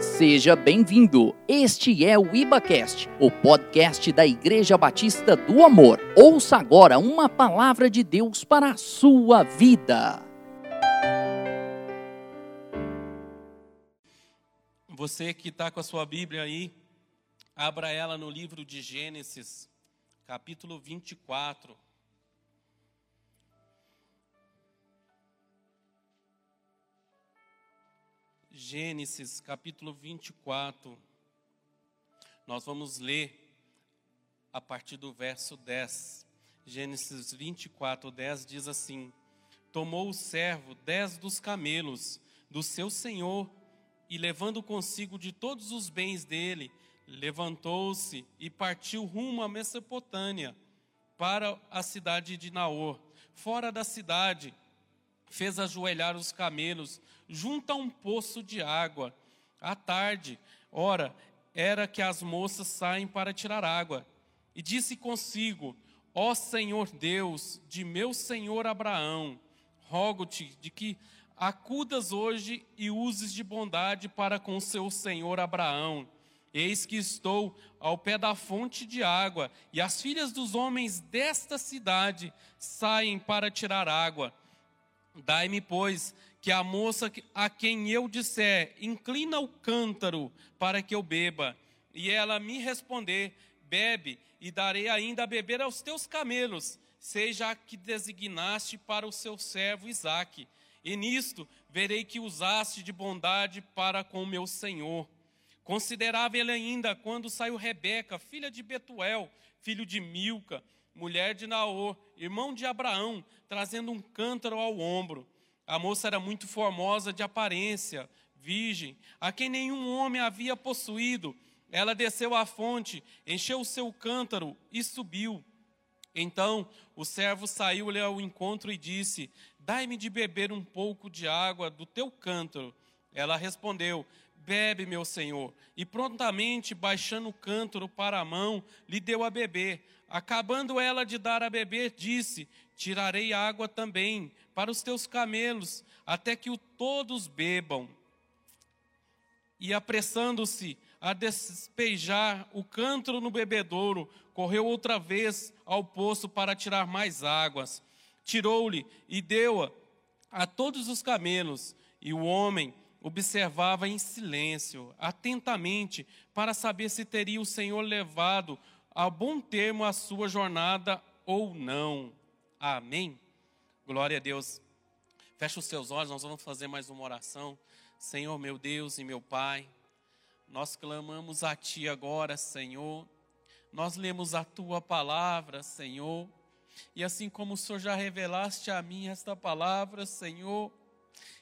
Seja bem-vindo. Este é o IbaCast, o podcast da Igreja Batista do Amor. Ouça agora uma palavra de Deus para a sua vida. Você que está com a sua Bíblia aí, abra ela no livro de Gênesis, capítulo 24. Gênesis capítulo 24. Nós vamos ler a partir do verso 10. Gênesis 24, 10 diz assim: Tomou o servo dez dos camelos do seu senhor e, levando consigo de todos os bens dele, levantou-se e partiu rumo à Mesopotâmia, para a cidade de Naor. Fora da cidade, fez ajoelhar os camelos junto a um poço de água. À tarde, ora, era que as moças saem para tirar água. E disse consigo: Ó Senhor Deus de meu senhor Abraão, rogo-te de que acudas hoje e uses de bondade para com seu senhor Abraão. Eis que estou ao pé da fonte de água, e as filhas dos homens desta cidade saem para tirar água. Dai-me, pois, que a moça a quem eu disser, inclina o cântaro para que eu beba, e ela me responder, bebe, e darei ainda a beber aos teus camelos, seja a que designaste para o seu servo Isaque. E nisto verei que usaste de bondade para com meu senhor. Considerava ele ainda quando saiu Rebeca, filha de Betuel, filho de Milca, mulher de Naor, irmão de Abraão, trazendo um cântaro ao ombro. A moça era muito formosa de aparência, virgem, a quem nenhum homem havia possuído. Ela desceu à fonte, encheu o seu cântaro e subiu. Então o servo saiu-lhe ao encontro e disse: Dai-me de beber um pouco de água do teu cântaro. Ela respondeu: Bebe, meu senhor. E prontamente, baixando o cântaro para a mão, lhe deu a beber. Acabando ela de dar a beber, disse: Tirarei água também para os teus camelos, até que o todos bebam. E apressando-se a despejar o cântaro no bebedouro, correu outra vez ao poço para tirar mais águas. Tirou-lhe e deu-a a todos os camelos, e o homem observava em silêncio, atentamente, para saber se teria o Senhor levado a bom termo a sua jornada ou não. Amém? Glória a Deus. Feche os seus olhos, nós vamos fazer mais uma oração. Senhor, meu Deus e meu Pai, nós clamamos a Ti agora, Senhor. Nós lemos a Tua palavra, Senhor. E assim como o Senhor já revelaste a mim esta palavra, Senhor,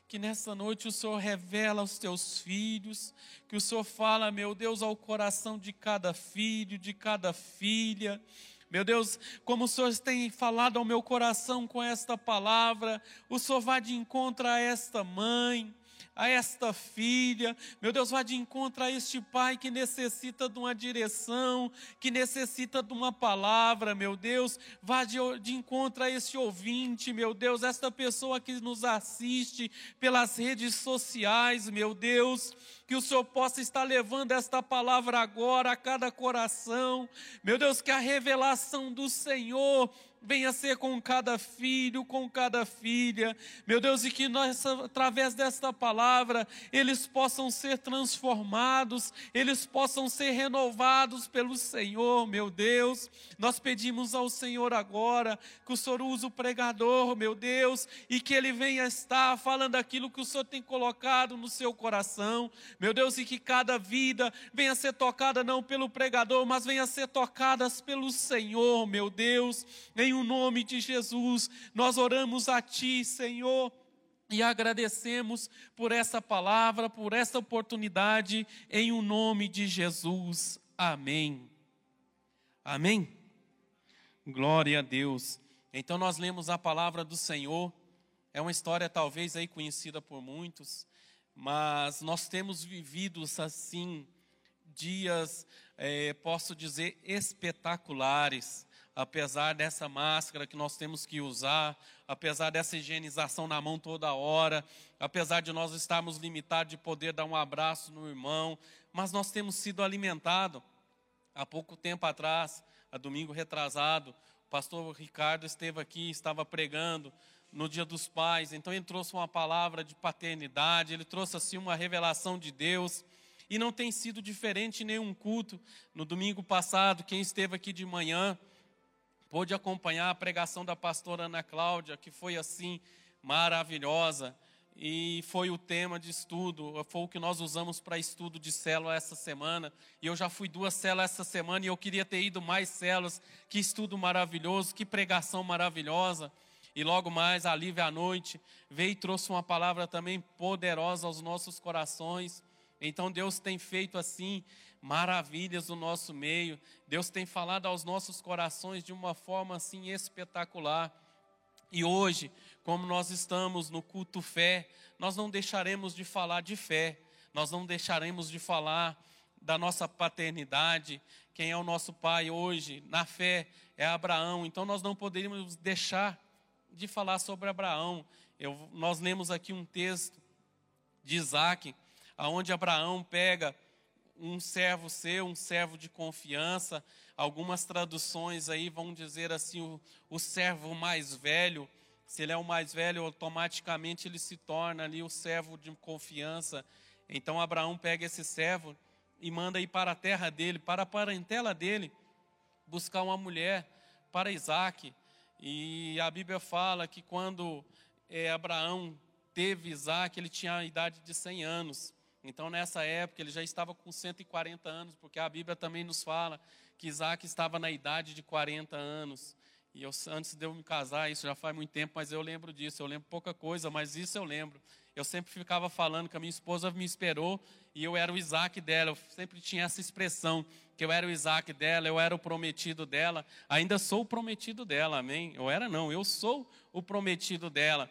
que nessa noite o Senhor revela aos teus filhos, que o Senhor fala, meu Deus, ao coração de cada filho, de cada filha. Meu Deus, como o Senhor tem falado ao meu coração com esta palavra, o Senhor vai de encontro a esta mãe, a esta filha, meu Deus, vá de encontro a este pai que necessita de uma direção, que necessita de uma palavra, meu Deus, vá de, de encontro a este ouvinte, meu Deus, esta pessoa que nos assiste pelas redes sociais, meu Deus, que o Senhor possa estar levando esta palavra agora a cada coração, meu Deus, que a revelação do Senhor venha ser com cada filho, com cada filha, meu Deus, e que nós, através desta palavra, eles possam ser transformados, eles possam ser renovados pelo Senhor, meu Deus. Nós pedimos ao Senhor agora que o Senhor use o pregador, meu Deus, e que ele venha estar falando aquilo que o Senhor tem colocado no seu coração, meu Deus, e que cada vida venha ser tocada não pelo pregador, mas venha ser tocadas pelo Senhor, meu Deus, o nome de Jesus, nós oramos a Ti, Senhor. E agradecemos por essa palavra, por essa oportunidade, em o nome de Jesus. Amém. Amém. Glória a Deus. Então nós lemos a palavra do Senhor. É uma história talvez aí conhecida por muitos, mas nós temos vivido assim dias, é, posso dizer, espetaculares apesar dessa máscara que nós temos que usar, apesar dessa higienização na mão toda hora, apesar de nós estarmos limitados de poder dar um abraço no irmão, mas nós temos sido alimentados. Há pouco tempo atrás, a domingo retrasado, o pastor Ricardo esteve aqui, estava pregando no Dia dos Pais, então ele trouxe uma palavra de paternidade, ele trouxe assim uma revelação de Deus. E não tem sido diferente nenhum culto. No domingo passado, quem esteve aqui de manhã pôde acompanhar a pregação da pastora Ana Cláudia, que foi assim maravilhosa. E foi o tema de estudo, foi o que nós usamos para estudo de célula essa semana. E eu já fui duas células essa semana e eu queria ter ido mais células. Que estudo maravilhoso, que pregação maravilhosa. E logo mais, a Lívia à noite veio e trouxe uma palavra também poderosa aos nossos corações. Então Deus tem feito assim maravilhas no nosso meio. Deus tem falado aos nossos corações de uma forma assim espetacular. E hoje, como nós estamos no culto fé, nós não deixaremos de falar de fé. Nós não deixaremos de falar da nossa paternidade, quem é o nosso pai hoje, na fé, é Abraão. Então nós não poderíamos deixar de falar sobre Abraão. Eu, nós lemos aqui um texto de Isaac, aonde Abraão pega um servo seu, um servo de confiança. Algumas traduções aí vão dizer assim, o, o servo mais velho. Se ele é o mais velho, automaticamente ele se torna ali o servo de confiança. Então Abraão pega esse servo e manda ir para a terra dele, para a parentela dele, buscar uma mulher para Isaac. E a Bíblia fala que quando é, Abraão teve Isaac, ele tinha a idade de 100 anos. Então, nessa época, ele já estava com 140 anos, porque a Bíblia também nos fala que Isaac estava na idade de 40 anos. E eu, antes de eu me casar, isso já faz muito tempo, mas eu lembro disso. Eu lembro pouca coisa, mas isso eu lembro. Eu sempre ficava falando que a minha esposa me esperou e eu era o Isaac dela. Eu sempre tinha essa expressão, que eu era o Isaac dela, eu era o prometido dela. Ainda sou o prometido dela, amém? Eu era não, eu sou o prometido dela.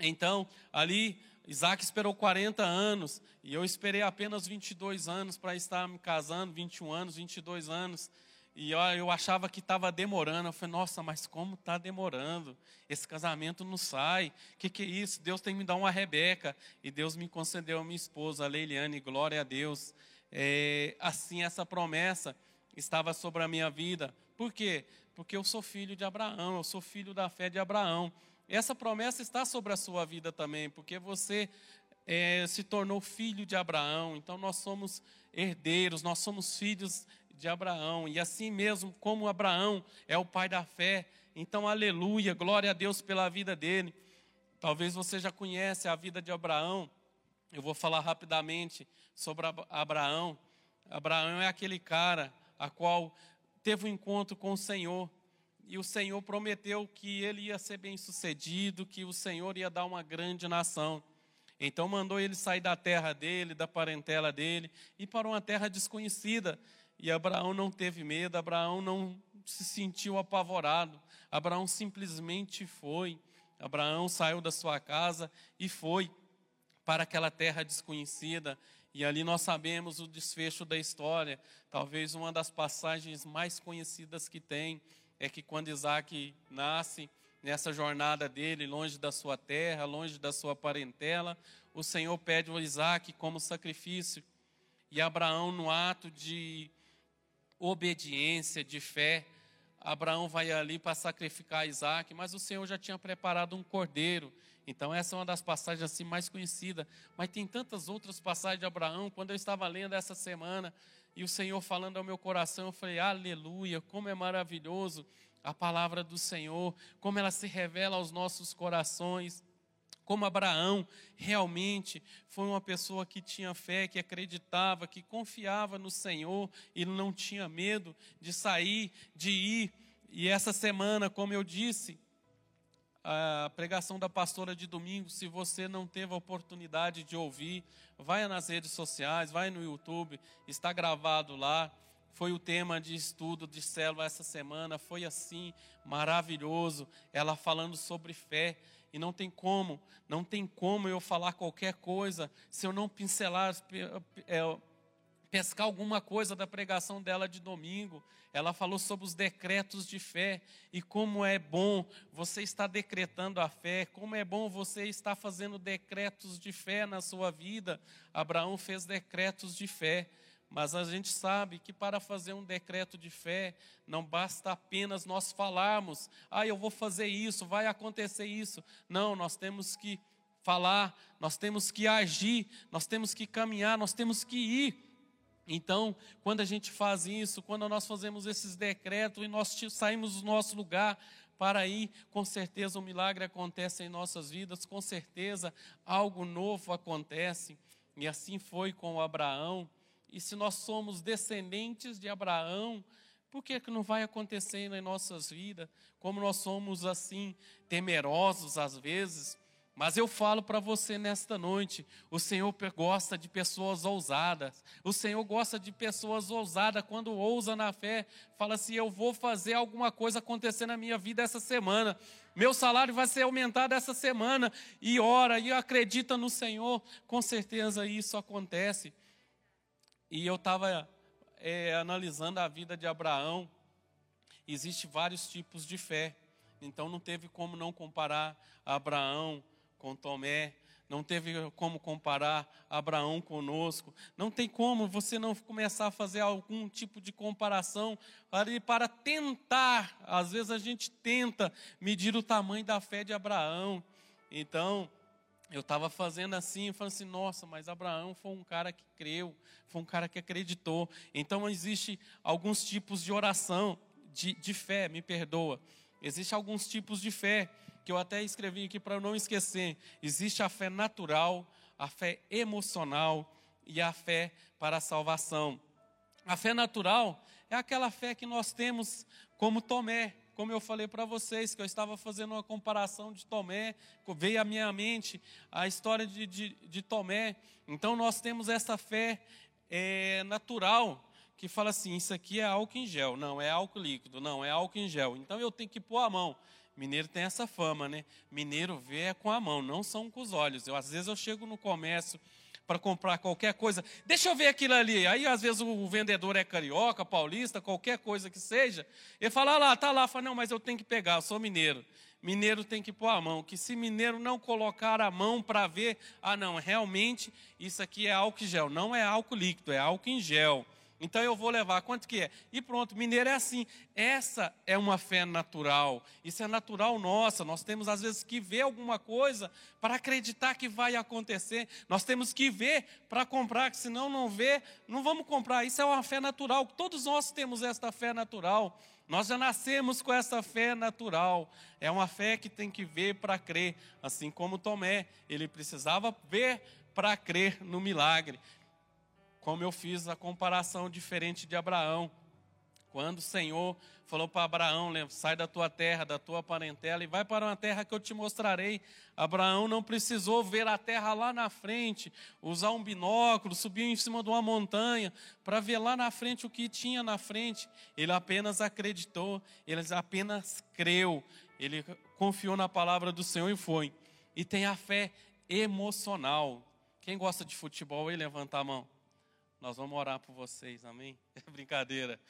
Então, ali Isaac esperou 40 anos e eu esperei apenas 22 anos para estar me casando, 21 anos, 22 anos. E eu, eu achava que estava demorando. Eu falei, nossa, mas como está demorando? Esse casamento não sai. O que, que é isso? Deus tem que me dar uma Rebeca. E Deus me concedeu a minha esposa, a Leiliane, glória a Deus. É, assim, essa promessa estava sobre a minha vida. Por quê? Porque eu sou filho de Abraão, eu sou filho da fé de Abraão. Essa promessa está sobre a sua vida também, porque você é, se tornou filho de Abraão, então nós somos herdeiros, nós somos filhos de Abraão, e assim mesmo como Abraão é o pai da fé, então aleluia, glória a Deus pela vida dele. Talvez você já conhece a vida de Abraão, eu vou falar rapidamente sobre Abraão. Abraão é aquele cara a qual teve um encontro com o Senhor, e o Senhor prometeu que ele ia ser bem sucedido, que o Senhor ia dar uma grande nação. Então mandou ele sair da terra dele, da parentela dele, e para uma terra desconhecida. E Abraão não teve medo, Abraão não se sentiu apavorado, Abraão simplesmente foi. Abraão saiu da sua casa e foi para aquela terra desconhecida. E ali nós sabemos o desfecho da história, talvez uma das passagens mais conhecidas que tem, é que quando Isaac nasce, nessa jornada dele, longe da sua terra, longe da sua parentela, o Senhor pede o Isaac como sacrifício. E Abraão, no ato de obediência, de fé, Abraão vai ali para sacrificar Isaac, mas o Senhor já tinha preparado um cordeiro. Então, essa é uma das passagens assim mais conhecidas. Mas tem tantas outras passagens de Abraão. Quando eu estava lendo essa semana, e o Senhor falando ao meu coração, eu falei: Aleluia, como é maravilhoso a palavra do Senhor, como ela se revela aos nossos corações. Como Abraão realmente foi uma pessoa que tinha fé, que acreditava, que confiava no Senhor e não tinha medo de sair, de ir. E essa semana, como eu disse, a pregação da pastora de domingo, se você não teve a oportunidade de ouvir, vai nas redes sociais, vai no YouTube, está gravado lá. Foi o tema de estudo de célula essa semana, foi assim, maravilhoso. Ela falando sobre fé, e não tem como, não tem como eu falar qualquer coisa se eu não pincelar, é, pescar alguma coisa da pregação dela de domingo. Ela falou sobre os decretos de fé e como é bom você estar decretando a fé, como é bom você estar fazendo decretos de fé na sua vida. Abraão fez decretos de fé. Mas a gente sabe que para fazer um decreto de fé, não basta apenas nós falarmos, ah, eu vou fazer isso, vai acontecer isso. Não, nós temos que falar, nós temos que agir, nós temos que caminhar, nós temos que ir. Então, quando a gente faz isso, quando nós fazemos esses decretos e nós saímos do nosso lugar para ir, com certeza um milagre acontece em nossas vidas, com certeza algo novo acontece. E assim foi com Abraão. E se nós somos descendentes de Abraão, por que, que não vai acontecer em nossas vidas? Como nós somos assim, temerosos às vezes, mas eu falo para você nesta noite: o Senhor gosta de pessoas ousadas. O Senhor gosta de pessoas ousadas. Quando ousa na fé, fala assim: eu vou fazer alguma coisa acontecer na minha vida essa semana. Meu salário vai ser aumentado essa semana. E ora, e acredita no Senhor. Com certeza isso acontece. E eu estava é, analisando a vida de Abraão. Existem vários tipos de fé. Então não teve como não comparar Abraão com Tomé, não teve como comparar Abraão conosco, não tem como você não começar a fazer algum tipo de comparação para, para tentar, às vezes a gente tenta medir o tamanho da fé de Abraão. Então, eu estava fazendo assim, falando assim, nossa, mas Abraão foi um cara que creu, foi um cara que acreditou. Então, existe alguns tipos de oração, de, de fé, me perdoa. Existem alguns tipos de fé que eu até escrevi aqui para não esquecer. Existe a fé natural, a fé emocional e a fé para a salvação. A fé natural é aquela fé que nós temos como Tomé, como eu falei para vocês, que eu estava fazendo uma comparação de Tomé, veio à minha mente a história de, de, de Tomé. Então nós temos essa fé é, natural, que fala assim: isso aqui é álcool em gel, não, é álcool líquido, não, é álcool em gel. Então eu tenho que pôr a mão. Mineiro tem essa fama, né? Mineiro vê é com a mão, não são com os olhos. Eu, às vezes eu chego no comércio para comprar qualquer coisa, deixa eu ver aquilo ali. Aí às vezes o vendedor é carioca, paulista, qualquer coisa que seja. Ele fala, ah lá, tá lá. Fala, não, mas eu tenho que pegar, eu sou mineiro. Mineiro tem que pôr a mão, que se mineiro não colocar a mão para ver, ah não, realmente isso aqui é álcool em gel. Não é álcool líquido, é álcool em gel. Então eu vou levar, quanto que é? E pronto, mineiro é assim. Essa é uma fé natural. Isso é natural nossa. Nós temos às vezes que ver alguma coisa para acreditar que vai acontecer. Nós temos que ver para comprar, que senão não ver, não vamos comprar. Isso é uma fé natural. Todos nós temos esta fé natural. Nós já nascemos com essa fé natural. É uma fé que tem que ver para crer, assim como Tomé, ele precisava ver para crer no milagre como eu fiz a comparação diferente de Abraão. Quando o Senhor falou para Abraão: sai da tua terra, da tua parentela e vai para uma terra que eu te mostrarei. Abraão não precisou ver a terra lá na frente, usar um binóculo, subir em cima de uma montanha para ver lá na frente o que tinha na frente. Ele apenas acreditou, ele apenas creu, ele confiou na palavra do Senhor e foi. E tem a fé emocional. Quem gosta de futebol aí, levanta a mão. Nós vamos orar por vocês, amém? É brincadeira.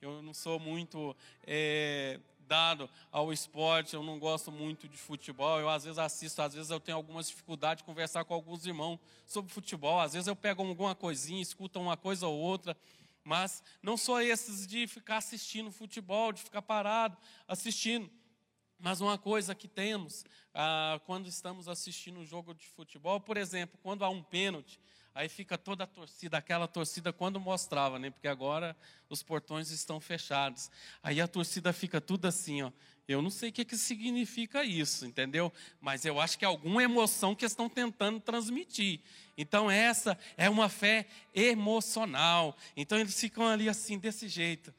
Eu não sou muito é, dado ao esporte, eu não gosto muito de futebol. Eu às vezes assisto, às vezes eu tenho algumas dificuldades de conversar com alguns irmãos sobre futebol. Às vezes eu pego alguma coisinha, escuto uma coisa ou outra. Mas não sou esses de ficar assistindo futebol, de ficar parado assistindo. Mas uma coisa que temos ah, quando estamos assistindo um jogo de futebol, por exemplo, quando há um pênalti, Aí fica toda a torcida, aquela torcida quando mostrava, né? Porque agora os portões estão fechados. Aí a torcida fica tudo assim, ó. Eu não sei o que, que significa isso, entendeu? Mas eu acho que é alguma emoção que estão tentando transmitir. Então essa é uma fé emocional. Então eles ficam ali assim, desse jeito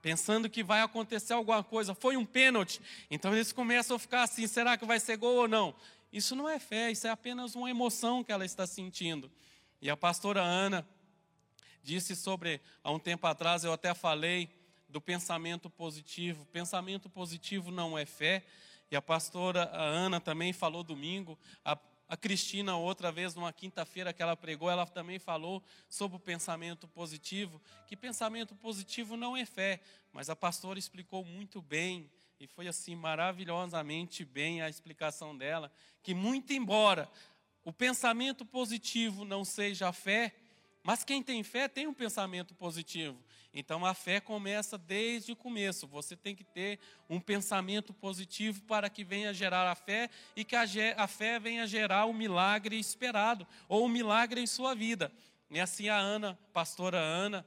pensando que vai acontecer alguma coisa. Foi um pênalti. Então eles começam a ficar assim: será que vai ser gol ou não? Isso não é fé, isso é apenas uma emoção que ela está sentindo. E a pastora Ana disse sobre, há um tempo atrás, eu até falei do pensamento positivo. Pensamento positivo não é fé. E a pastora Ana também falou domingo. A, A Cristina, outra vez, numa quinta-feira que ela pregou, ela também falou sobre o pensamento positivo, que pensamento positivo não é fé, mas a pastora explicou muito bem, e foi assim maravilhosamente bem a explicação dela, que muito embora o pensamento positivo não seja a fé, mas quem tem fé tem um pensamento positivo. Então a fé começa desde o começo. Você tem que ter um pensamento positivo para que venha gerar a fé e que a, fé venha gerar o milagre esperado ou o milagre em sua vida. E assim a Ana, pastora Ana,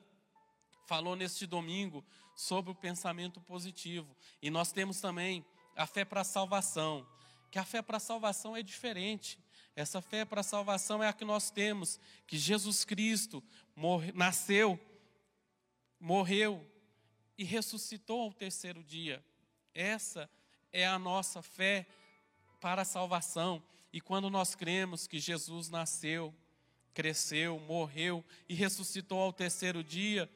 falou neste domingo sobre o pensamento positivo. E nós temos também a fé para a salvação. Que a fé para a salvação é diferente. Essa fé para a salvação é a que nós temos, que Jesus Cristo morre, nasceu, morreu e ressuscitou ao terceiro dia. Essa é a nossa fé para a salvação. E quando nós cremos que Jesus nasceu, cresceu, morreu e ressuscitou ao terceiro dia,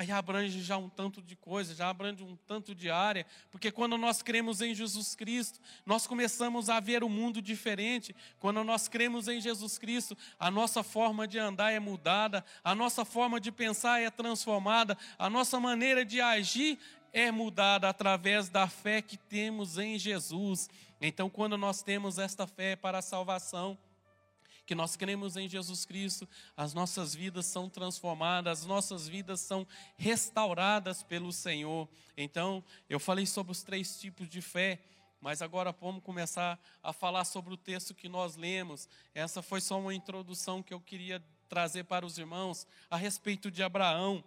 Aí abrange já um tanto de coisa, já abrange um tanto de área, porque quando nós cremos em Jesus Cristo, nós começamos a ver o mundo diferente. Quando nós cremos em Jesus Cristo, a nossa forma de andar é mudada, a nossa forma de pensar é transformada, a nossa maneira de agir é mudada através da fé que temos em Jesus. Então, quando nós temos esta fé para a salvação, que nós cremos em Jesus Cristo, as nossas vidas são transformadas, as nossas vidas são restauradas pelo Senhor. Então, eu falei sobre os três tipos de fé, mas agora vamos começar a falar sobre o texto que nós lemos. Essa foi só uma introdução que eu queria trazer para os irmãos a respeito de Abraão.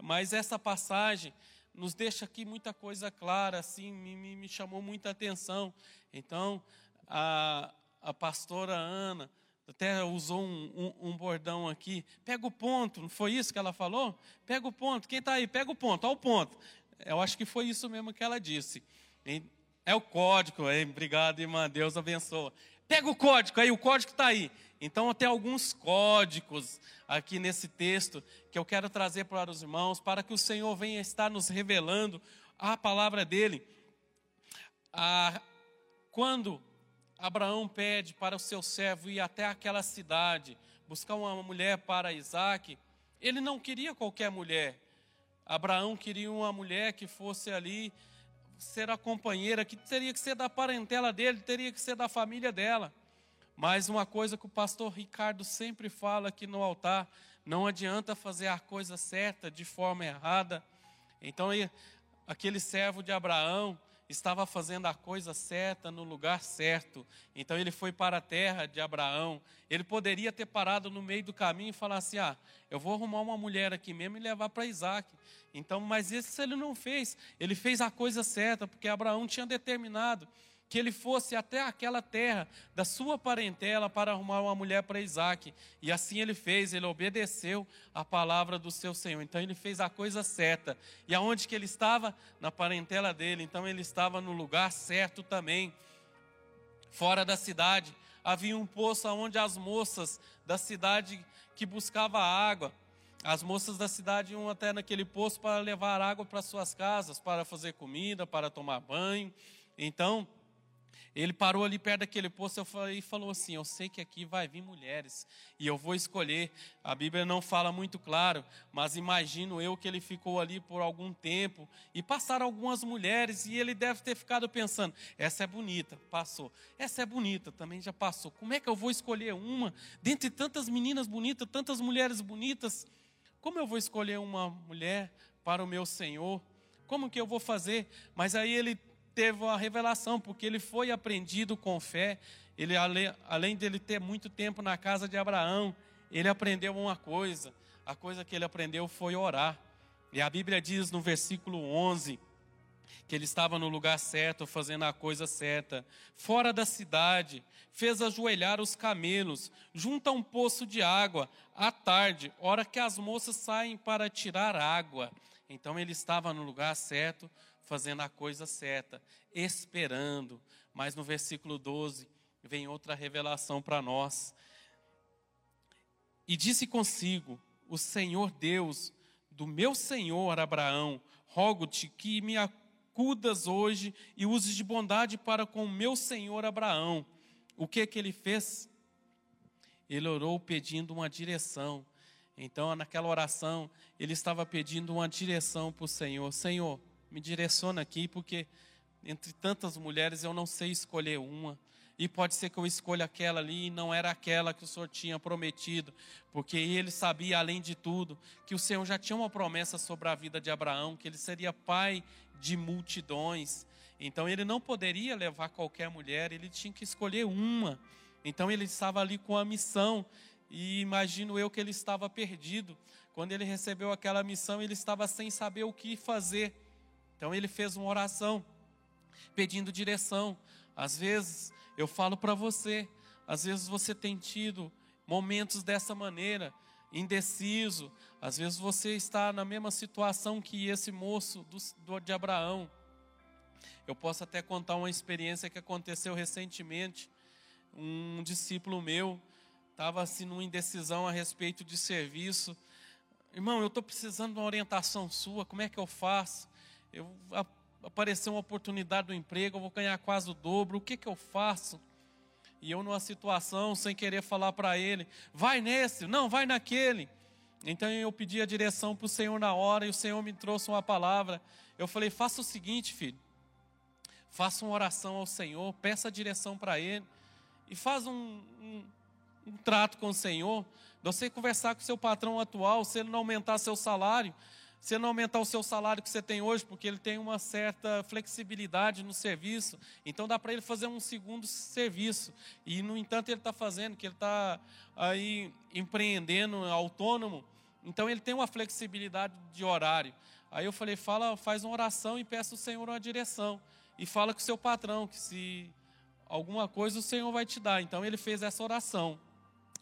Mas essa passagem nos deixa aqui muita coisa clara, assim, me, me chamou muita atenção. Então, a, a pastora Ana até usou um, um, um, bordão aqui. Pega o ponto, não foi isso que ela falou? Pega o ponto. Quem está aí? Pega o ponto, olha o ponto. Eu acho que foi isso mesmo que ela disse. É o código, hein? obrigado, irmã, Deus abençoa. Pega o código aí, o código está aí. Então, tem alguns códigos aqui nesse texto que eu quero trazer para os irmãos, para que o Senhor venha estar nos revelando a palavra dele. Ah, quando Abraão pede para o seu servo ir até aquela cidade, buscar uma mulher para Isaac. Ele não queria qualquer mulher. Abraão queria uma mulher que fosse ali ser a companheira, que teria que ser da parentela dele, teria que ser da família dela. Mas uma coisa que o pastor Ricardo sempre fala aqui no altar: não adianta fazer a coisa certa de forma errada. Então, aquele servo de Abraão, estava fazendo a coisa certa no lugar certo. Então ele foi para a terra de Abraão. Ele poderia ter parado no meio do caminho e falar assim: "Ah, eu vou arrumar uma mulher aqui mesmo e levar para Isaac". Então, mas isso ele não fez. Ele fez a coisa certa, porque Abraão tinha determinado que ele fosse até aquela terra da sua parentela para arrumar uma mulher para Isaac. E assim ele fez, ele obedeceu a palavra do seu Senhor. Então ele fez a coisa certa. E aonde que ele estava? Na parentela dele. Então ele estava no lugar certo também. Fora da cidade, havia um poço onde as moças da cidade que buscava água, as moças da cidade iam até naquele poço para levar água para suas casas, para fazer comida, para tomar banho. Então, ele parou ali perto daquele poço e falou assim: Eu sei que aqui vai vir mulheres e eu vou escolher. A Bíblia não fala muito claro, mas imagino eu que ele ficou ali por algum tempo e passaram algumas mulheres e ele deve ter ficado pensando: Essa é bonita, passou. Essa é bonita, também já passou. Como é que eu vou escolher uma dentre tantas meninas bonitas, tantas mulheres bonitas? Como eu vou escolher uma mulher para o meu Senhor? Como que eu vou fazer? Mas aí ele teve uma revelação, porque ele foi aprendido com fé. Ele, além dele ter muito tempo na casa de Abraão, ele aprendeu uma coisa. A coisa que ele aprendeu foi orar. E a Bíblia diz no versículo 11 que ele estava no lugar certo, fazendo a coisa certa. Fora da cidade, fez ajoelhar os camelos, junto a um poço de água, à tarde, hora que as moças saem para tirar água. Então ele estava no lugar certo, fazendo a coisa certa, esperando. Mas no versículo 12 vem outra revelação para nós. E disse consigo: O Senhor Deus do meu senhor Abraão, rogo-te que me acudas hoje e uses de bondade para com o meu senhor Abraão. o que que ele fez? Ele orou pedindo uma direção. Então, naquela oração, ele estava pedindo uma direção para o Senhor. Senhor, me direciona aqui, porque entre tantas mulheres eu não sei escolher uma. E pode ser que eu escolha aquela ali e não era aquela que o Senhor tinha prometido, porque ele sabia, além de tudo, que o Senhor já tinha uma promessa sobre a vida de Abraão, que ele seria pai de multidões. Então ele não poderia levar qualquer mulher, ele tinha que escolher uma. Então ele estava ali com a missão, e imagino eu que ele estava perdido. Quando ele recebeu aquela missão, ele estava sem saber o que fazer. Então ele fez uma oração, pedindo direção. Às vezes eu falo para você, às vezes você tem tido momentos dessa maneira, indeciso, às vezes você está na mesma situação que esse moço do, do, de Abraão. Eu posso até contar uma experiência que aconteceu recentemente. Um discípulo meu estava assim numa indecisão a respeito de serviço. Irmão, eu estou precisando de uma orientação sua, como é que eu faço? Eu apareceu uma oportunidade do emprego, eu vou ganhar quase o dobro, o que, que eu faço? E eu, numa situação, sem querer falar para ele, vai nesse, não, vai naquele. Então eu pedi a direção para o Senhor na hora e o Senhor me trouxe uma palavra. Eu falei: faça o seguinte, filho, faça uma oração ao Senhor, peça a direção para Ele e faz um, um, um trato com o Senhor. Você conversar com o seu patrão atual, se ele não aumentar seu salário, você não aumentar o seu salário que você tem hoje, porque ele tem uma certa flexibilidade no serviço, então dá para ele fazer um segundo serviço. E, no entanto, ele está fazendo, que ele está aí empreendendo, autônomo, então ele tem uma flexibilidade de horário. Aí eu falei, fala, faz uma oração e peça ao Senhor uma direção. E fala com o seu patrão, que se alguma coisa o Senhor vai te dar. Então ele fez essa oração.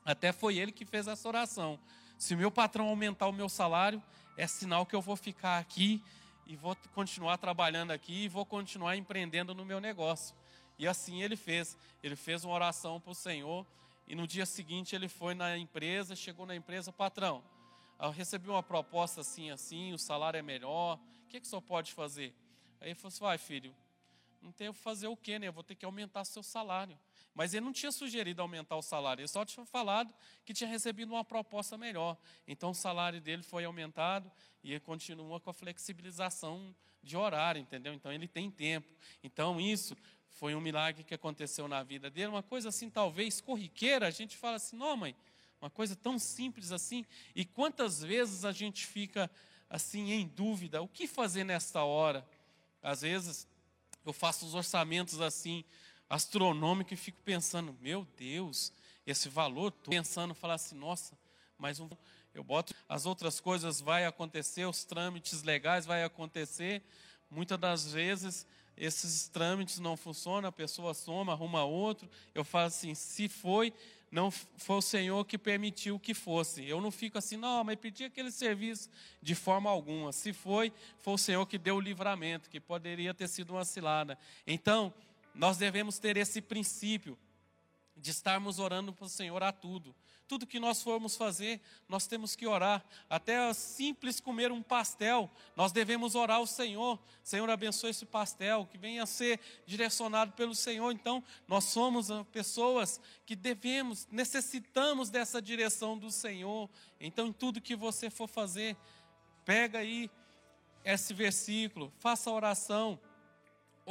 Até foi ele que fez essa oração. Se o meu patrão aumentar o meu salário, é sinal que eu vou ficar aqui e vou continuar trabalhando aqui e vou continuar empreendendo no meu negócio. E assim ele fez. Ele fez uma oração para o Senhor e no dia seguinte ele foi na empresa, chegou na empresa, patrão, eu recebi uma proposta assim, assim, o salário é melhor, o que, que o senhor pode fazer? Aí ele falou assim, vai filho, não que fazer o quê, né? Eu vou ter que aumentar seu salário. Mas ele não tinha sugerido aumentar o salário, ele só tinha falado que tinha recebido uma proposta melhor. Então o salário dele foi aumentado e ele continua com a flexibilização de horário, entendeu? Então ele tem tempo. Então isso foi um milagre que aconteceu na vida dele, uma coisa assim talvez corriqueira, a gente fala assim: "Não, mãe, uma coisa tão simples assim". E quantas vezes a gente fica assim em dúvida, o que fazer nesta hora? Às vezes eu faço os orçamentos assim astronômico e fico pensando, meu Deus, esse valor, estou pensando, falar assim, nossa, mas um, eu boto as outras coisas vai acontecer, os trâmites legais vai acontecer. Muitas das vezes esses trâmites não funcionam, a pessoa soma, arruma outro. Eu falo assim, se foi, não foi o Senhor que permitiu que fosse. Eu não fico assim, não, mas pedi aquele serviço de forma alguma. Se foi, foi o Senhor que deu o livramento, que poderia ter sido uma cilada. Então, nós devemos ter esse princípio de estarmos orando para o Senhor a tudo. Tudo que nós formos fazer, nós temos que orar. Até simples comer um pastel, nós devemos orar ao Senhor. Senhor, abençoe esse pastel, que venha a ser direcionado pelo Senhor. Então, nós somos ah, pessoas que devemos, necessitamos dessa direção do Senhor. Então, em tudo que você for fazer, pega aí esse versículo, faça a oração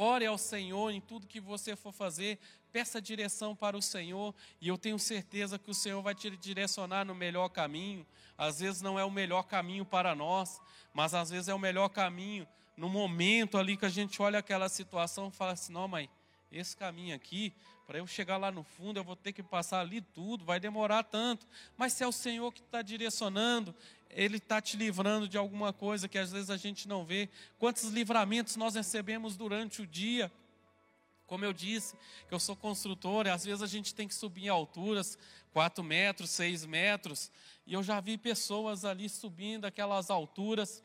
Ore ao Senhor em tudo que você for fazer, peça direção para o Senhor, e eu tenho certeza que o Senhor vai te direcionar no melhor caminho. Às vezes não é o melhor caminho para nós, mas às vezes é o melhor caminho no momento ali que a gente olha aquela situação e fala assim: não, mãe, esse caminho aqui, para eu chegar lá no fundo, eu vou ter que passar ali tudo, vai demorar tanto. Mas se é o Senhor que está direcionando, Ele está te livrando de alguma coisa que às vezes a gente não vê. Quantos livramentos nós recebemos durante o dia? Como eu disse, que eu sou construtor, e às vezes a gente tem que subir em alturas, 4 metros, 6 metros, e eu já vi pessoas ali subindo aquelas alturas,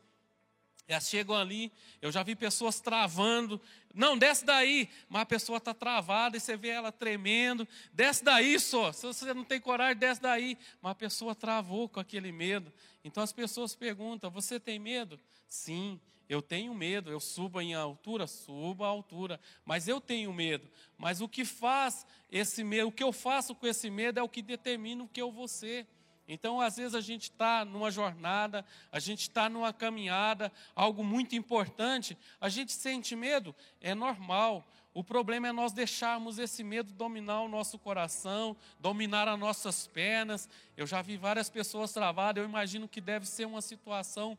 Elas chegam ali, eu já vi pessoas travando. Não, desce daí. Mas a pessoa está travada e você vê ela tremendo. Desce daí só. Se você não tem coragem, desce daí. Mas a pessoa travou com aquele medo. Então as pessoas perguntam: Você tem medo? Sim, eu tenho medo. Eu subo em altura? Subo a altura. Mas eu tenho medo. Mas o que faz esse medo, o que eu faço com esse medo é o que determina o que eu vou ser. Então, às vezes, a gente está numa jornada, a gente está numa caminhada, algo muito importante, a gente sente medo, é normal. O problema é nós deixarmos esse medo dominar o nosso coração, dominar as nossas pernas. Eu já vi várias pessoas travadas, eu imagino que deve ser uma situação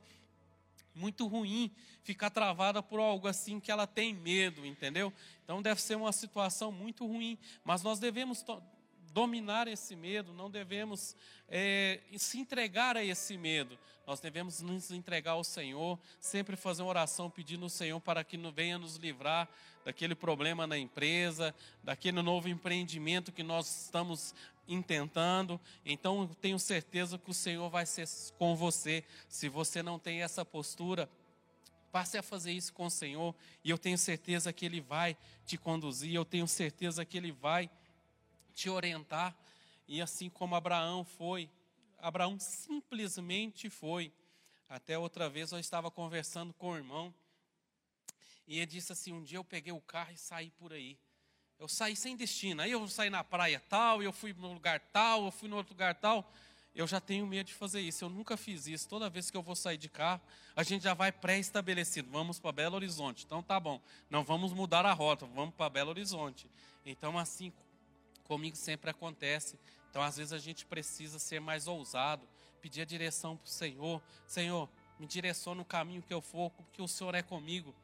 muito ruim ficar travada por algo assim que ela tem medo, entendeu? Então deve ser uma situação muito ruim, mas nós devemos dominar esse medo, não devemos é, se entregar a esse medo. Nós devemos nos entregar ao Senhor, sempre fazer uma oração pedindo ao Senhor para que venha nos livrar daquele problema na empresa, daquele novo empreendimento que nós estamos intentando. Então, tenho certeza que o Senhor vai ser com você. Se você não tem essa postura, passe a fazer isso com o Senhor, e eu tenho certeza que Ele vai te conduzir, eu tenho certeza que Ele vai te orientar. E assim como Abraão foi, Abraão simplesmente foi. Até outra vez eu estava conversando com o irmão e ele disse assim: Um dia eu peguei o carro e saí por aí. Eu saí sem destino. Aí eu saí na praia tal, eu fui no lugar tal, eu fui no outro lugar tal. Eu já tenho medo de fazer isso. Eu nunca fiz isso. Toda vez que eu vou sair de carro, a gente já vai pré-estabelecido. Vamos para Belo Horizonte. Então tá bom. Não vamos mudar a rota, vamos para Belo Horizonte. Então, assim, Comigo sempre acontece. Então, às vezes, a gente precisa ser mais ousado, pedir a direção para o Senhor. Senhor, me direciona no caminho que eu for, porque o Senhor é comigo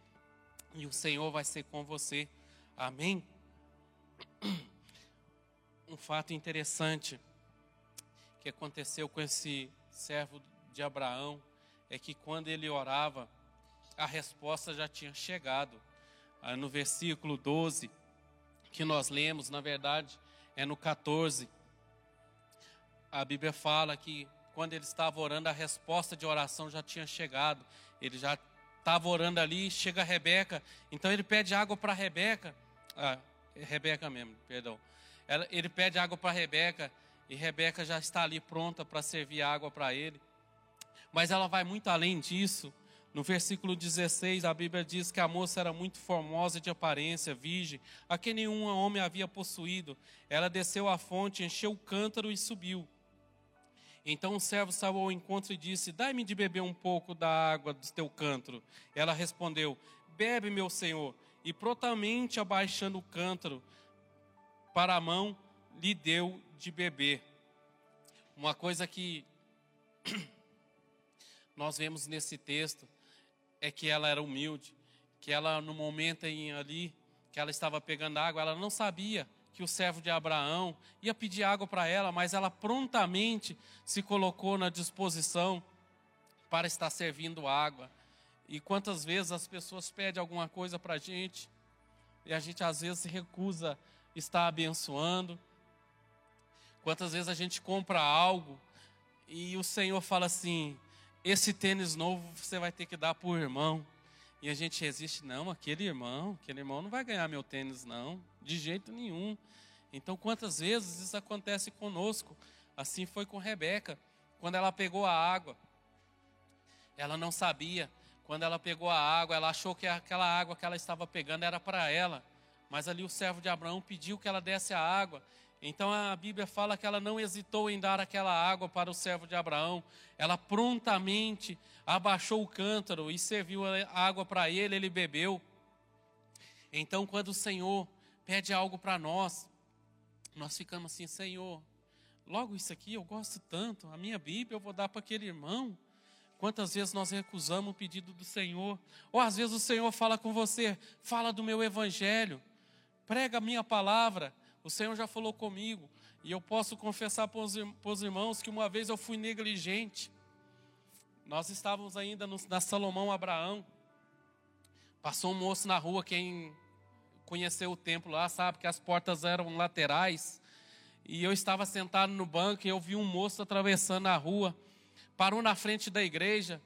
e o Senhor vai ser com você. Amém? Um fato interessante que aconteceu com esse servo de Abraão é que quando ele orava, a resposta já tinha chegado. Ah, no versículo 12 que nós lemos, na verdade, é no 14. A Bíblia fala que quando ele estava orando, a resposta de oração já tinha chegado. Ele já estava orando ali, chega a Rebeca. Então ele pede água para Rebeca. Ah, é Rebeca mesmo, perdão. ele pede água para Rebeca e Rebeca já está ali pronta para servir água para ele. Mas ela vai muito além disso. No versículo 16, a Bíblia diz que a moça era muito formosa de aparência, virgem, a quem nenhum homem havia possuído. Ela desceu à fonte, encheu o cântaro e subiu. Então o servo saiu ao encontro e disse: Dai-me de beber um pouco da água do teu cântaro. Ela respondeu: Bebe, meu senhor. E prontamente abaixando o cântaro para a mão, lhe deu de beber. Uma coisa que nós vemos nesse texto é que ela era humilde, que ela no momento em ali que ela estava pegando água, ela não sabia que o servo de Abraão ia pedir água para ela, mas ela prontamente se colocou na disposição para estar servindo água. E quantas vezes as pessoas pedem alguma coisa para a gente e a gente às vezes recusa estar abençoando. Quantas vezes a gente compra algo e o Senhor fala assim: esse tênis novo você vai ter que dar para o irmão. E a gente resiste, não, aquele irmão, aquele irmão não vai ganhar meu tênis, não, de jeito nenhum. Então, quantas vezes isso acontece conosco? Assim foi com Rebeca, quando ela pegou a água, ela não sabia. Quando ela pegou a água, ela achou que aquela água que ela estava pegando era para ela. Mas ali o servo de Abraão pediu que ela desse a água. Então a Bíblia fala que ela não hesitou em dar aquela água para o servo de Abraão. Ela prontamente abaixou o cântaro e serviu a água para ele, ele bebeu. Então, quando o Senhor pede algo para nós, nós ficamos assim: Senhor, logo isso aqui eu gosto tanto, a minha Bíblia eu vou dar para aquele irmão. Quantas vezes nós recusamos o pedido do Senhor? Ou às vezes o Senhor fala com você: fala do meu evangelho, prega a minha palavra. O Senhor já falou comigo. E eu posso confessar para os irmãos que uma vez eu fui negligente. Nós estávamos ainda no, na Salomão Abraão. Passou um moço na rua, quem conheceu o templo lá sabe que as portas eram laterais. E eu estava sentado no banco e eu vi um moço atravessando a rua. Parou na frente da igreja.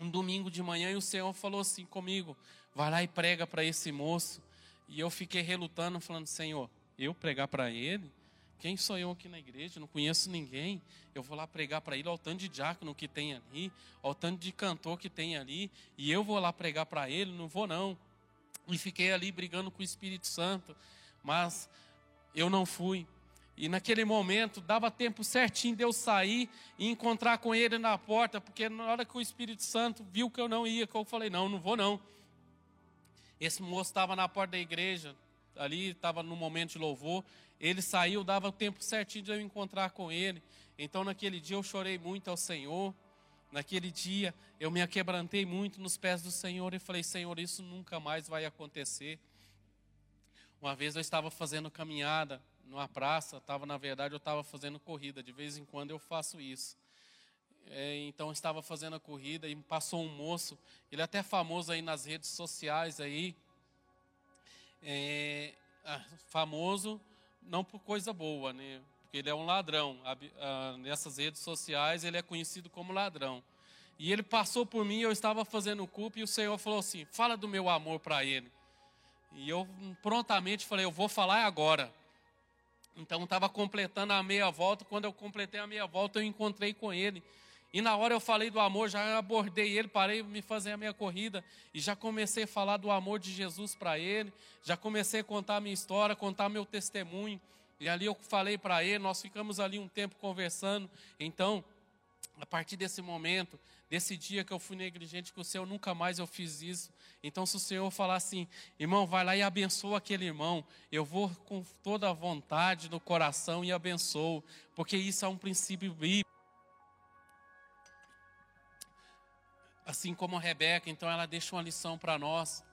um domingo de manhã e o Senhor falou assim comigo: vai lá e prega para esse moço. E eu fiquei relutando, falando: Senhor, eu pregar para ele? Quem sou eu aqui na igreja? Não conheço ninguém. Eu vou lá pregar para ele, ao tanto de diácono que tem ali, ao tanto de cantor que tem ali, e eu vou lá pregar para ele? Não vou, não. E fiquei ali brigando com o Espírito Santo, mas eu não fui. E naquele momento dava tempo certinho de eu sair e encontrar com ele na porta, porque na hora que o Espírito Santo viu que eu não ia, que eu falei: não, não vou não. Esse moço estava na porta da igreja, ali estava no momento de louvor. Ele saiu, dava tempo certinho de eu encontrar com ele. Então naquele dia eu chorei muito ao Senhor. Naquele dia eu me aquebrantei muito nos pés do Senhor e falei: Senhor, isso nunca mais vai acontecer. Uma vez eu estava fazendo caminhada numa praça, estava na verdade eu estava fazendo corrida. De vez em quando eu faço isso. É, então estava fazendo a corrida e passou um moço. Ele é até famoso aí nas redes sociais aí. É, ah, famoso não por coisa boa, né? Porque ele é um ladrão. Nessas redes sociais ele é conhecido como ladrão. E ele passou por mim, eu estava fazendo culpa e o Senhor falou assim: "Fala do meu amor para ele". E eu prontamente falei: "Eu vou falar agora". Então estava completando a meia volta. Quando eu completei a meia volta, eu encontrei com ele. E na hora eu falei do amor, já abordei ele, parei me fazer a minha corrida e já comecei a falar do amor de Jesus para ele. Já comecei a contar a minha história, contar meu testemunho. E ali eu falei para ele, nós ficamos ali um tempo conversando. Então, a partir desse momento, desse dia que eu fui negligente com o Senhor, nunca mais eu fiz isso. Então, se o Senhor falar assim, irmão, vai lá e abençoa aquele irmão, eu vou com toda a vontade no coração e abençoo, porque isso é um princípio bíblico. Assim como a Rebeca, então ela deixa uma lição para nós.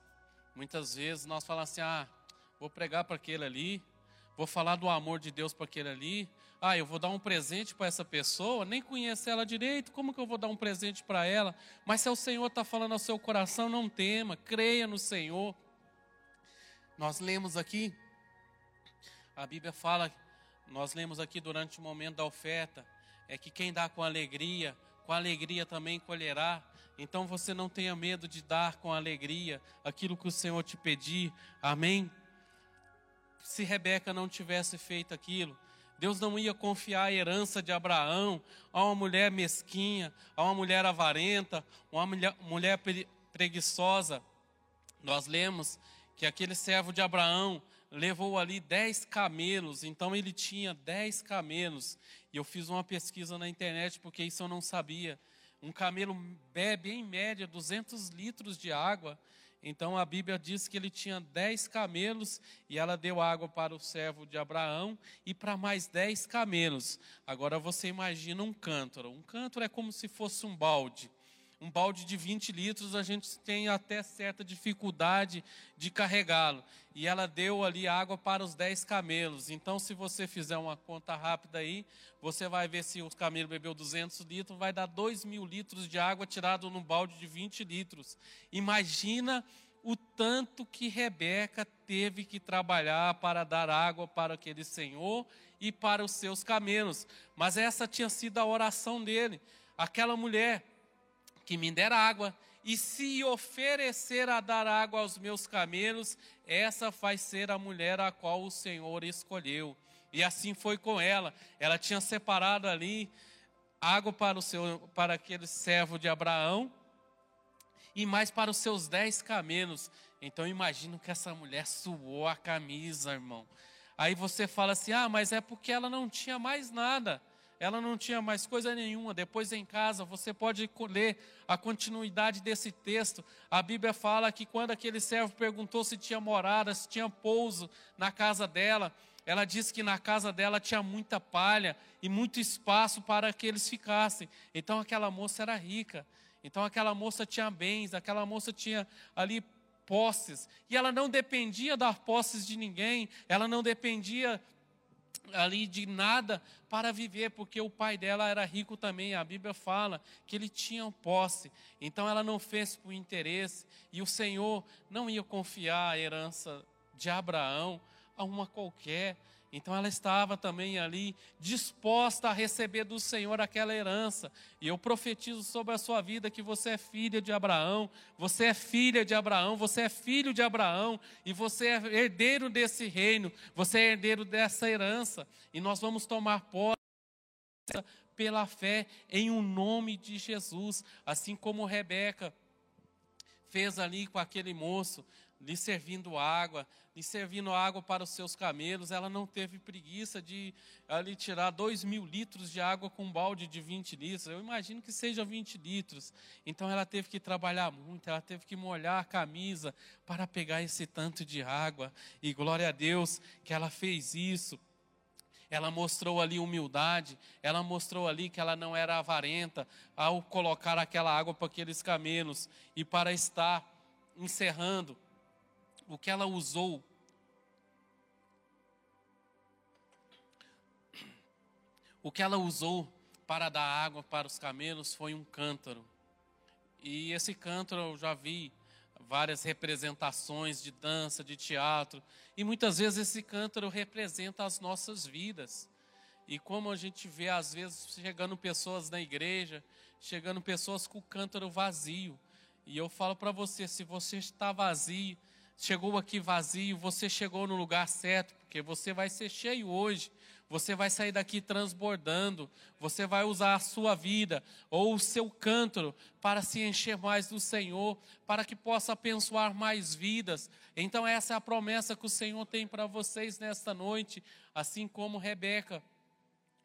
Muitas vezes nós falamos assim: ah, vou pregar para aquele ali, vou falar do amor de Deus para aquele ali, ah, eu vou dar um presente para essa pessoa, nem conheço ela direito, como que eu vou dar um presente para ela? Mas se o Senhor está falando ao seu coração, não tema, creia no Senhor. Nós lemos aqui, a Bíblia fala, nós lemos aqui durante o momento da oferta, é que quem dá com alegria, com alegria também colherá. Então você não tenha medo de dar com alegria aquilo que o Senhor te pedir. Amém? Se Rebeca não tivesse feito aquilo, Deus não ia confiar a herança de Abraão a uma mulher mesquinha, a uma mulher avarenta, uma mulher, preguiçosa. Nós lemos que aquele servo de Abraão levou ali dez camelos, então ele tinha dez camelos. E eu fiz uma pesquisa na internet porque isso eu não sabia. Um camelo bebe em média 200 litros de água. Então a Bíblia diz que ele tinha dez camelos e ela deu água para o servo de Abraão e para mais dez camelos. Agora você imagina um cântaro. Um cântaro é como se fosse um balde um balde de 20 litros, a gente tem até certa dificuldade de carregá-lo. E ela deu ali água para os 10 camelos. Então, se você fizer uma conta rápida aí, você vai ver se o camelo bebeu 200 litros, vai dar 2 mil litros de água tirado num balde de 20 litros. Imagina o tanto que Rebeca teve que trabalhar para dar água para aquele senhor e para os seus camelos. Mas essa tinha sido a oração dele. Aquela mulher que me der água, e se oferecer a dar água aos meus camelos, essa vai ser a mulher a qual o Senhor escolheu. E assim foi com ela. Ela tinha separado ali água para, o seu, para aquele servo de Abraão e mais para os seus dez camelos. Então imagino que essa mulher suou a camisa, irmão. Aí você fala assim: ah, mas é porque ela não tinha mais nada ela não tinha mais coisa nenhuma. Depois em casa você pode ler a continuidade desse texto. A Bíblia fala que quando aquele servo perguntou se tinha morada, se tinha pouso na casa dela, ela disse que na casa dela tinha muita palha e muito espaço para que eles ficassem. Então aquela moça era rica. Então aquela moça tinha bens, aquela moça tinha ali posses. E ela não dependia das posses de ninguém, ela não dependia ali de nada para viver, porque o pai dela era rico também. A Bíblia fala que ele tinha posse. Então ela não fez por interesse e o Senhor não ia confiar a herança de Abraão a uma qualquer. Então ela estava também ali disposta a receber do Senhor aquela herança. E eu profetizo sobre a sua vida que você é filha de Abraão, você é filha de Abraão, você é filho de Abraão e você é herdeiro desse reino, você é herdeiro dessa herança. E nós vamos tomar posse pela fé em o um nome de Jesus, assim como Rebeca fez ali com aquele moço, lhe servindo água, lhe servindo água para os seus camelos. Ela não teve preguiça de ali tirar dois mil litros de água com um balde de 20 litros. Eu imagino que seja 20 litros. Então ela teve que trabalhar muito, ela teve que molhar a camisa para pegar esse tanto de água. E glória a Deus que ela fez isso ela mostrou ali humildade, ela mostrou ali que ela não era avarenta ao colocar aquela água para aqueles camelos. E para estar encerrando, o que ela usou o que ela usou para dar água para os camelos foi um cântaro. E esse cântaro eu já vi várias representações de dança, de teatro, e muitas vezes esse cântaro representa as nossas vidas. E como a gente vê, às vezes, chegando pessoas na igreja, chegando pessoas com o cântaro vazio. E eu falo para você: se você está vazio, chegou aqui vazio, você chegou no lugar certo, porque você vai ser cheio hoje você vai sair daqui transbordando, você vai usar a sua vida ou o seu cântaro para se encher mais do Senhor, para que possa abençoar mais vidas. Então, essa é a promessa que o Senhor tem para vocês nesta noite, assim como Rebeca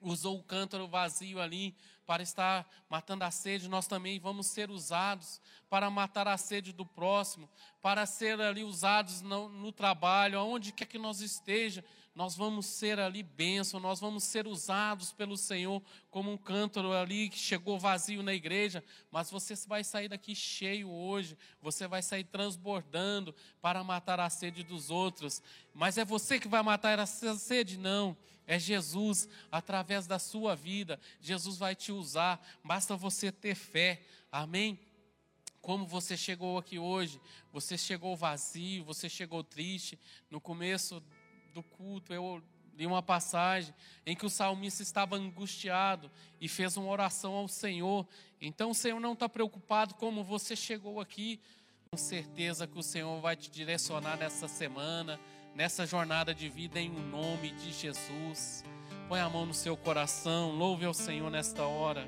usou o cântaro vazio ali para estar matando a sede, nós também vamos ser usados para matar a sede do próximo, para ser ali usados no, no trabalho, aonde quer que nós esteja, nós vamos ser ali bênção, nós vamos ser usados pelo Senhor como um cântaro ali que chegou vazio na igreja, mas você vai sair daqui cheio hoje, você vai sair transbordando para matar a sede dos outros. Mas é você que vai matar a sede? Não. É Jesus, através da sua vida, Jesus vai te usar, basta você ter fé, amém? Como você chegou aqui hoje, você chegou vazio, você chegou triste, no começo do culto, eu li uma passagem em que o salmista estava angustiado e fez uma oração ao Senhor. Então o Senhor não está preocupado como você chegou aqui. Com certeza que o Senhor vai te direcionar nessa semana, nessa jornada de vida, em nome de Jesus. Põe a mão no seu coração, louve ao Senhor nesta hora.